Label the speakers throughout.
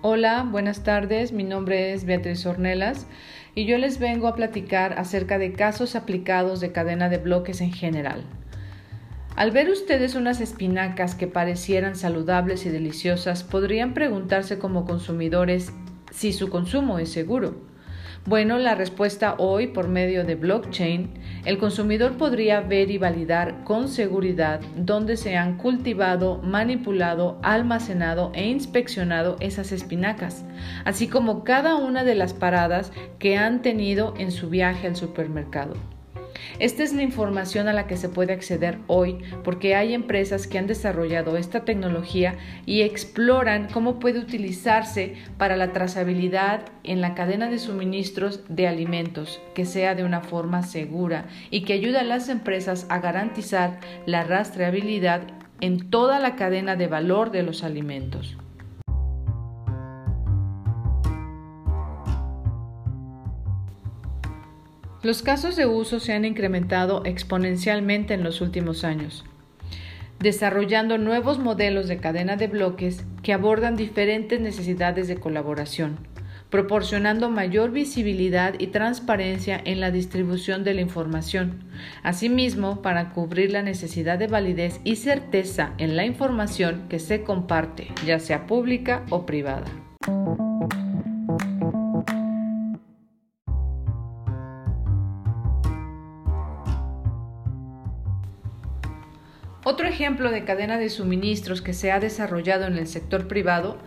Speaker 1: Hola, buenas tardes. Mi nombre es Beatriz Ornelas y yo les vengo a platicar acerca de casos aplicados de cadena de bloques en general. Al ver ustedes unas espinacas que parecieran saludables y deliciosas, podrían preguntarse como consumidores si su consumo es seguro. Bueno, la respuesta hoy por medio de blockchain, el consumidor podría ver y validar con seguridad dónde se han cultivado, manipulado, almacenado e inspeccionado esas espinacas, así como cada una de las paradas que han tenido en su viaje al supermercado. Esta es la información a la que se puede acceder hoy porque hay empresas que han desarrollado esta tecnología y exploran cómo puede utilizarse para la trazabilidad en la cadena de suministros de alimentos, que sea de una forma segura y que ayude a las empresas a garantizar la rastreabilidad en toda la cadena de valor de los alimentos. Los casos de uso se han incrementado exponencialmente en los últimos años, desarrollando nuevos modelos de cadena de bloques que abordan diferentes necesidades de colaboración, proporcionando mayor visibilidad y transparencia en la distribución de la información, asimismo para cubrir la necesidad de validez y certeza en la información que se comparte, ya sea pública o privada. Otro ejemplo de cadena de suministros que se ha desarrollado en el sector privado,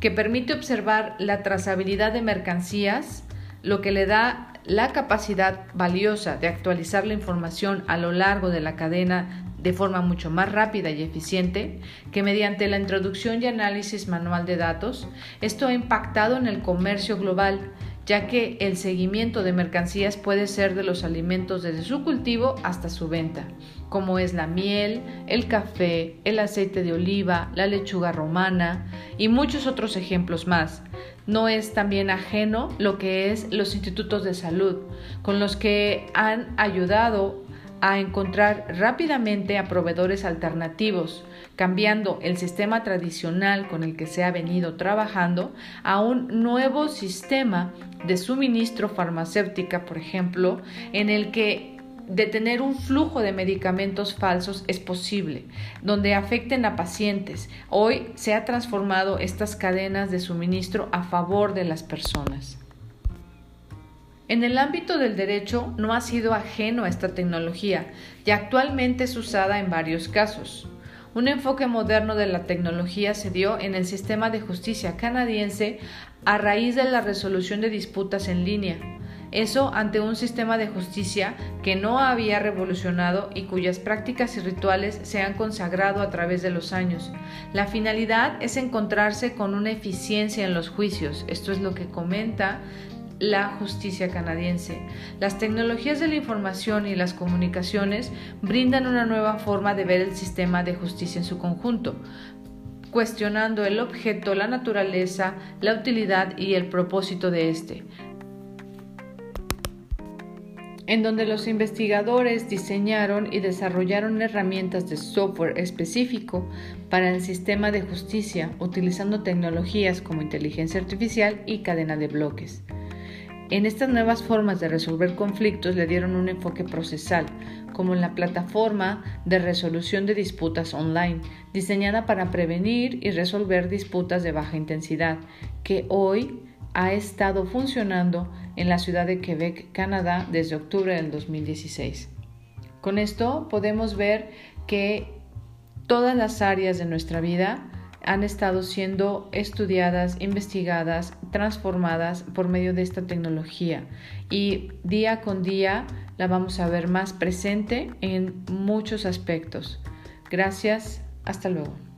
Speaker 1: que permite observar la trazabilidad de mercancías, lo que le da la capacidad valiosa de actualizar la información a lo largo de la cadena de forma mucho más rápida y eficiente que mediante la introducción y análisis manual de datos. Esto ha impactado en el comercio global, ya que el seguimiento de mercancías puede ser de los alimentos desde su cultivo hasta su venta, como es la miel, el café, el aceite de oliva, la lechuga romana y muchos otros ejemplos más. No es también ajeno lo que es los institutos de salud, con los que han ayudado a encontrar rápidamente a proveedores alternativos, cambiando el sistema tradicional con el que se ha venido trabajando a un nuevo sistema de suministro farmacéutica, por ejemplo, en el que detener un flujo de medicamentos falsos es posible, donde afecten a pacientes. Hoy se ha transformado estas cadenas de suministro a favor de las personas. En el ámbito del derecho no ha sido ajeno a esta tecnología y actualmente es usada en varios casos. Un enfoque moderno de la tecnología se dio en el sistema de justicia canadiense a raíz de la resolución de disputas en línea. Eso ante un sistema de justicia que no había revolucionado y cuyas prácticas y rituales se han consagrado a través de los años. La finalidad es encontrarse con una eficiencia en los juicios. Esto es lo que comenta la justicia canadiense. Las tecnologías de la información y las comunicaciones brindan una nueva forma de ver el sistema de justicia en su conjunto, cuestionando el objeto, la naturaleza, la utilidad y el propósito de éste en donde los investigadores diseñaron y desarrollaron herramientas de software específico para el sistema de justicia utilizando tecnologías como inteligencia artificial y cadena de bloques. En estas nuevas formas de resolver conflictos le dieron un enfoque procesal, como en la plataforma de resolución de disputas online, diseñada para prevenir y resolver disputas de baja intensidad, que hoy ha estado funcionando en la ciudad de Quebec, Canadá, desde octubre del 2016. Con esto podemos ver que todas las áreas de nuestra vida han estado siendo estudiadas, investigadas, transformadas por medio de esta tecnología y día con día la vamos a ver más presente en muchos aspectos. Gracias, hasta luego.